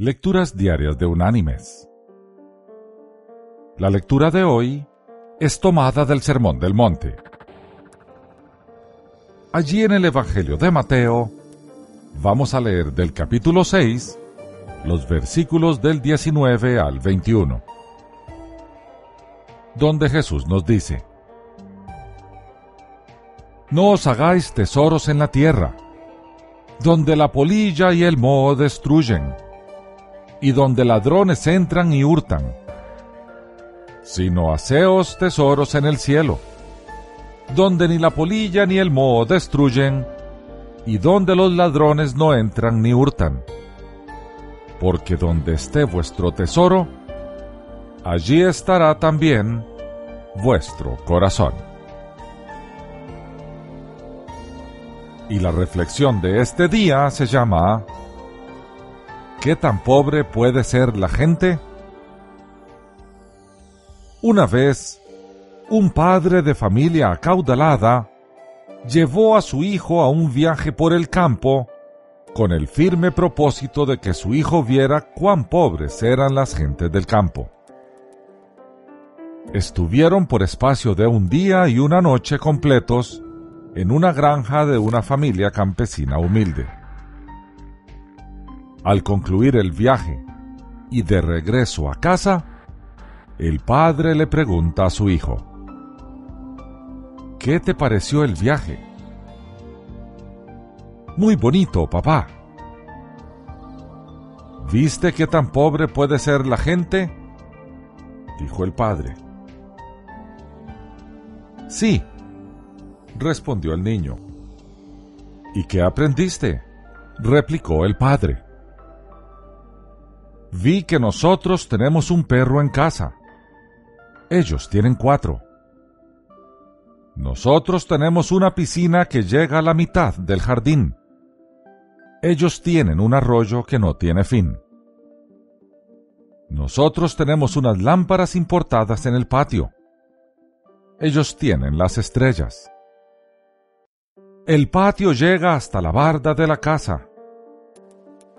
Lecturas Diarias de Unánimes. La lectura de hoy es tomada del Sermón del Monte. Allí en el Evangelio de Mateo vamos a leer del capítulo 6 los versículos del 19 al 21, donde Jesús nos dice, No os hagáis tesoros en la tierra, donde la polilla y el moho destruyen y donde ladrones entran y hurtan, sino haceos tesoros en el cielo, donde ni la polilla ni el moho destruyen, y donde los ladrones no entran ni hurtan. Porque donde esté vuestro tesoro, allí estará también vuestro corazón. Y la reflexión de este día se llama ¿Qué tan pobre puede ser la gente? Una vez, un padre de familia acaudalada llevó a su hijo a un viaje por el campo con el firme propósito de que su hijo viera cuán pobres eran las gentes del campo. Estuvieron por espacio de un día y una noche completos en una granja de una familia campesina humilde. Al concluir el viaje y de regreso a casa, el padre le pregunta a su hijo, ¿Qué te pareció el viaje? Muy bonito, papá. ¿Viste qué tan pobre puede ser la gente? dijo el padre. Sí, respondió el niño. ¿Y qué aprendiste? replicó el padre. Vi que nosotros tenemos un perro en casa. Ellos tienen cuatro. Nosotros tenemos una piscina que llega a la mitad del jardín. Ellos tienen un arroyo que no tiene fin. Nosotros tenemos unas lámparas importadas en el patio. Ellos tienen las estrellas. El patio llega hasta la barda de la casa.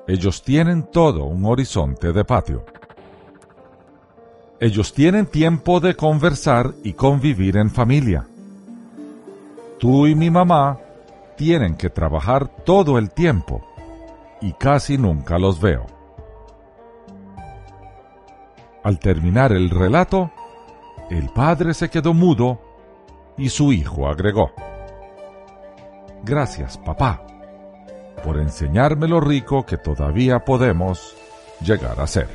Ellos tienen todo un horizonte de patio. Ellos tienen tiempo de conversar y convivir en familia. Tú y mi mamá tienen que trabajar todo el tiempo y casi nunca los veo. Al terminar el relato, el padre se quedó mudo y su hijo agregó, Gracias, papá por enseñarme lo rico que todavía podemos llegar a ser.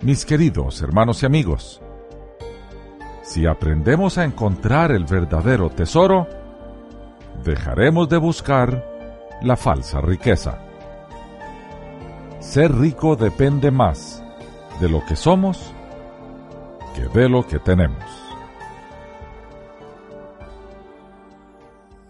Mis queridos hermanos y amigos, si aprendemos a encontrar el verdadero tesoro, dejaremos de buscar la falsa riqueza. Ser rico depende más de lo que somos que de lo que tenemos.